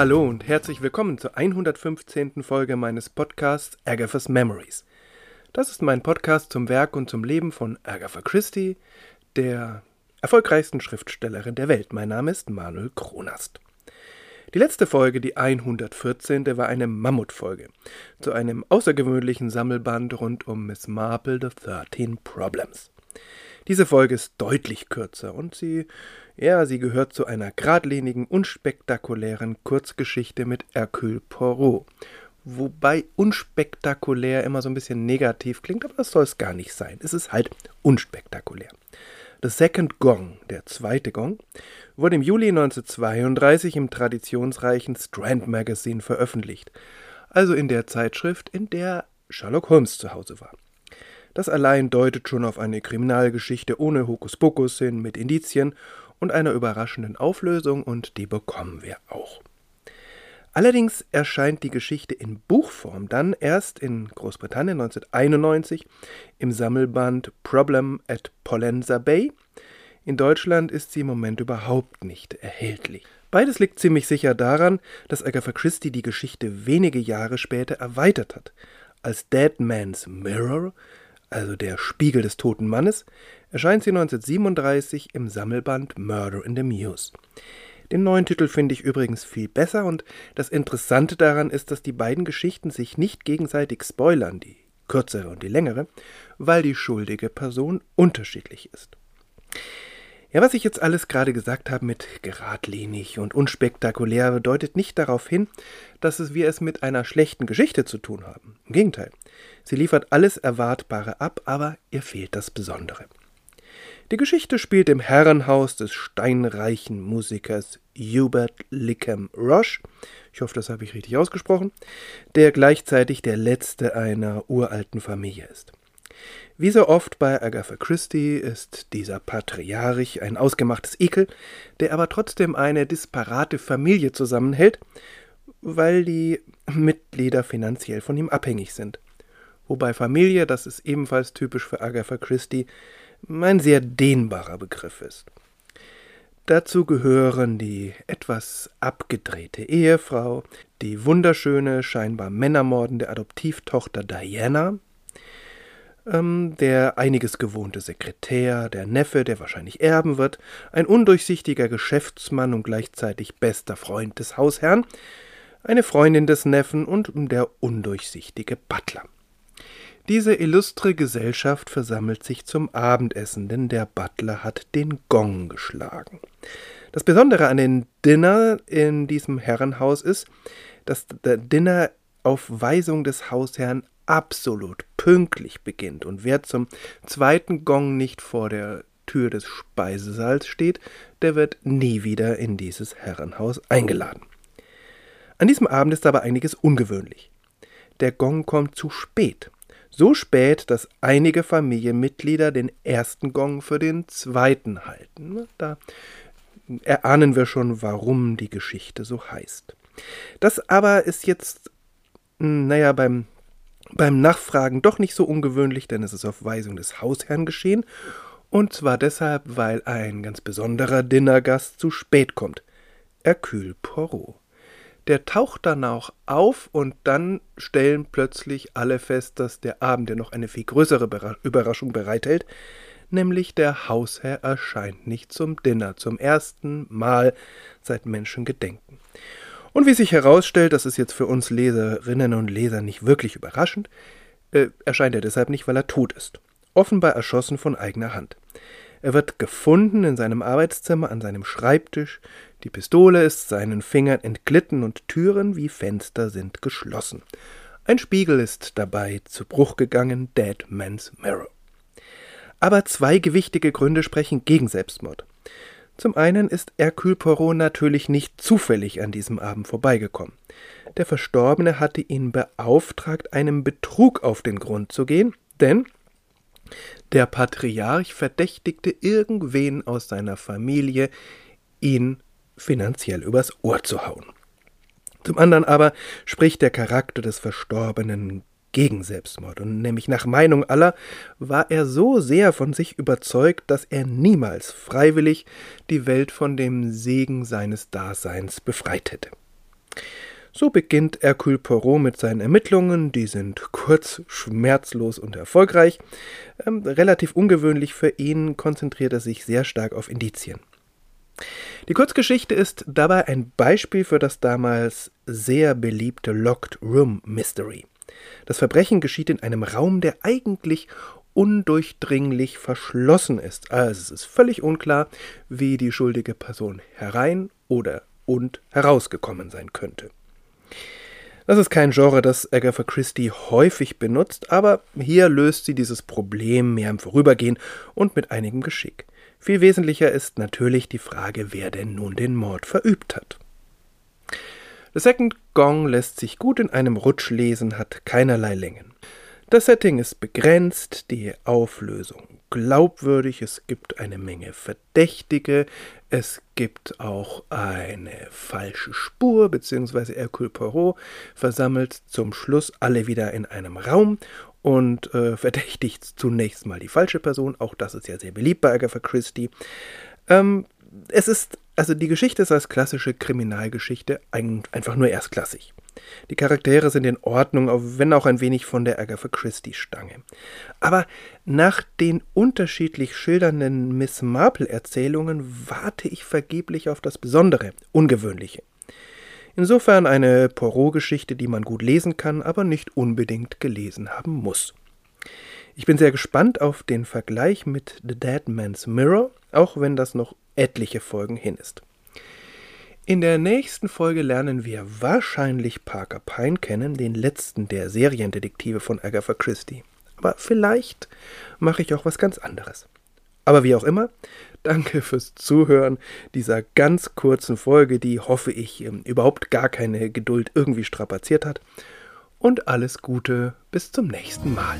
Hallo und herzlich willkommen zur 115. Folge meines Podcasts Agatha's Memories. Das ist mein Podcast zum Werk und zum Leben von Agatha Christie, der erfolgreichsten Schriftstellerin der Welt. Mein Name ist Manuel Kronast. Die letzte Folge, die 114., war eine Mammutfolge zu einem außergewöhnlichen Sammelband rund um Miss Marple, The Thirteen Problems. Diese Folge ist deutlich kürzer und sie, ja, sie gehört zu einer geradlinigen, unspektakulären Kurzgeschichte mit Hercule Poirot. Wobei unspektakulär immer so ein bisschen negativ klingt, aber das soll es gar nicht sein. Es ist halt unspektakulär. The Second Gong, der zweite Gong, wurde im Juli 1932 im traditionsreichen Strand Magazine veröffentlicht, also in der Zeitschrift, in der Sherlock Holmes zu Hause war. Das allein deutet schon auf eine Kriminalgeschichte ohne Hokuspokus hin, mit Indizien und einer überraschenden Auflösung, und die bekommen wir auch. Allerdings erscheint die Geschichte in Buchform dann erst in Großbritannien 1991 im Sammelband Problem at Pollenza Bay. In Deutschland ist sie im Moment überhaupt nicht erhältlich. Beides liegt ziemlich sicher daran, dass Agatha Christie die Geschichte wenige Jahre später erweitert hat. Als Dead Man's Mirror also der Spiegel des toten Mannes, erscheint sie 1937 im Sammelband Murder in the Muse. Den neuen Titel finde ich übrigens viel besser und das Interessante daran ist, dass die beiden Geschichten sich nicht gegenseitig spoilern, die kürzere und die längere, weil die schuldige Person unterschiedlich ist. Ja, was ich jetzt alles gerade gesagt habe mit geradlinig und unspektakulär, bedeutet nicht darauf hin, dass es wir es mit einer schlechten Geschichte zu tun haben. Im Gegenteil. Sie liefert alles Erwartbare ab, aber ihr fehlt das Besondere. Die Geschichte spielt im Herrenhaus des steinreichen Musikers Hubert Lickham Roche, ich hoffe, das habe ich richtig ausgesprochen, der gleichzeitig der letzte einer uralten Familie ist. Wie so oft bei Agatha Christie ist dieser Patriarch ein ausgemachtes Ekel, der aber trotzdem eine disparate Familie zusammenhält, weil die Mitglieder finanziell von ihm abhängig sind. Wobei Familie, das ist ebenfalls typisch für Agatha Christie, ein sehr dehnbarer Begriff ist. Dazu gehören die etwas abgedrehte Ehefrau, die wunderschöne, scheinbar männermordende Adoptivtochter Diana, ähm, der einiges gewohnte Sekretär, der Neffe, der wahrscheinlich erben wird, ein undurchsichtiger Geschäftsmann und gleichzeitig bester Freund des Hausherrn, eine Freundin des Neffen und der undurchsichtige Butler. Diese illustre Gesellschaft versammelt sich zum Abendessen, denn der Butler hat den Gong geschlagen. Das Besondere an dem Dinner in diesem Herrenhaus ist, dass der Dinner auf Weisung des Hausherrn absolut pünktlich beginnt und wer zum zweiten Gong nicht vor der Tür des Speisesaals steht, der wird nie wieder in dieses Herrenhaus eingeladen. An diesem Abend ist aber einiges ungewöhnlich. Der Gong kommt zu spät. So spät, dass einige Familienmitglieder den ersten Gong für den zweiten halten. Da erahnen wir schon, warum die Geschichte so heißt. Das aber ist jetzt, hm, naja, beim beim Nachfragen doch nicht so ungewöhnlich, denn es ist auf Weisung des Hausherrn geschehen, und zwar deshalb, weil ein ganz besonderer Dinnergast zu spät kommt. Hercule Poirot. Der taucht dann auch auf und dann stellen plötzlich alle fest, dass der Abend ja noch eine viel größere Überraschung bereithält, nämlich der Hausherr erscheint nicht zum Dinner, zum ersten Mal seit Menschengedenken. Und wie sich herausstellt, das ist jetzt für uns Leserinnen und Leser nicht wirklich überraschend, äh, erscheint er deshalb nicht, weil er tot ist. Offenbar erschossen von eigener Hand. Er wird gefunden in seinem Arbeitszimmer an seinem Schreibtisch, die Pistole ist seinen Fingern entglitten und Türen wie Fenster sind geschlossen. Ein Spiegel ist dabei zu Bruch gegangen, Dead Man's Mirror. Aber zwei gewichtige Gründe sprechen gegen Selbstmord. Zum einen ist Hercule Poirot natürlich nicht zufällig an diesem Abend vorbeigekommen. Der Verstorbene hatte ihn beauftragt, einem Betrug auf den Grund zu gehen, denn der Patriarch verdächtigte irgendwen aus seiner Familie, ihn finanziell übers Ohr zu hauen. Zum anderen aber spricht der Charakter des Verstorbenen gegen Selbstmord, und nämlich nach Meinung aller war er so sehr von sich überzeugt, dass er niemals freiwillig die Welt von dem Segen seines Daseins befreit hätte. So beginnt Hercule Poirot mit seinen Ermittlungen, die sind kurz, schmerzlos und erfolgreich. Ähm, relativ ungewöhnlich für ihn konzentriert er sich sehr stark auf Indizien. Die Kurzgeschichte ist dabei ein Beispiel für das damals sehr beliebte Locked Room Mystery. Das Verbrechen geschieht in einem Raum, der eigentlich undurchdringlich verschlossen ist. Also es ist völlig unklar, wie die schuldige Person herein oder und herausgekommen sein könnte. Das ist kein Genre, das Agatha Christie häufig benutzt, aber hier löst sie dieses Problem mehr im Vorübergehen und mit einigem Geschick. Viel wesentlicher ist natürlich die Frage, wer denn nun den Mord verübt hat. The Second Gong lässt sich gut in einem Rutsch lesen, hat keinerlei Längen. Das Setting ist begrenzt, die Auflösung glaubwürdig, es gibt eine Menge Verdächtige, es gibt auch eine falsche Spur, beziehungsweise Hercule Poirot versammelt zum Schluss alle wieder in einem Raum und äh, verdächtigt zunächst mal die falsche Person, auch das ist ja sehr beliebt bei Agatha Christie. Ähm, es ist, also die Geschichte ist als klassische Kriminalgeschichte einfach nur erstklassig. Die Charaktere sind in Ordnung, wenn auch ein wenig von der Agatha Christie-Stange. Aber nach den unterschiedlich schildernden Miss Marple-Erzählungen warte ich vergeblich auf das Besondere, Ungewöhnliche. Insofern eine Poirot-Geschichte, die man gut lesen kann, aber nicht unbedingt gelesen haben muss. Ich bin sehr gespannt auf den Vergleich mit The Dead Man's Mirror, auch wenn das noch etliche Folgen hin ist. In der nächsten Folge lernen wir wahrscheinlich Parker Pine kennen, den letzten der Seriendetektive von Agatha Christie. Aber vielleicht mache ich auch was ganz anderes. Aber wie auch immer, danke fürs Zuhören dieser ganz kurzen Folge, die hoffe ich ähm, überhaupt gar keine Geduld irgendwie strapaziert hat. Und alles Gute bis zum nächsten Mal.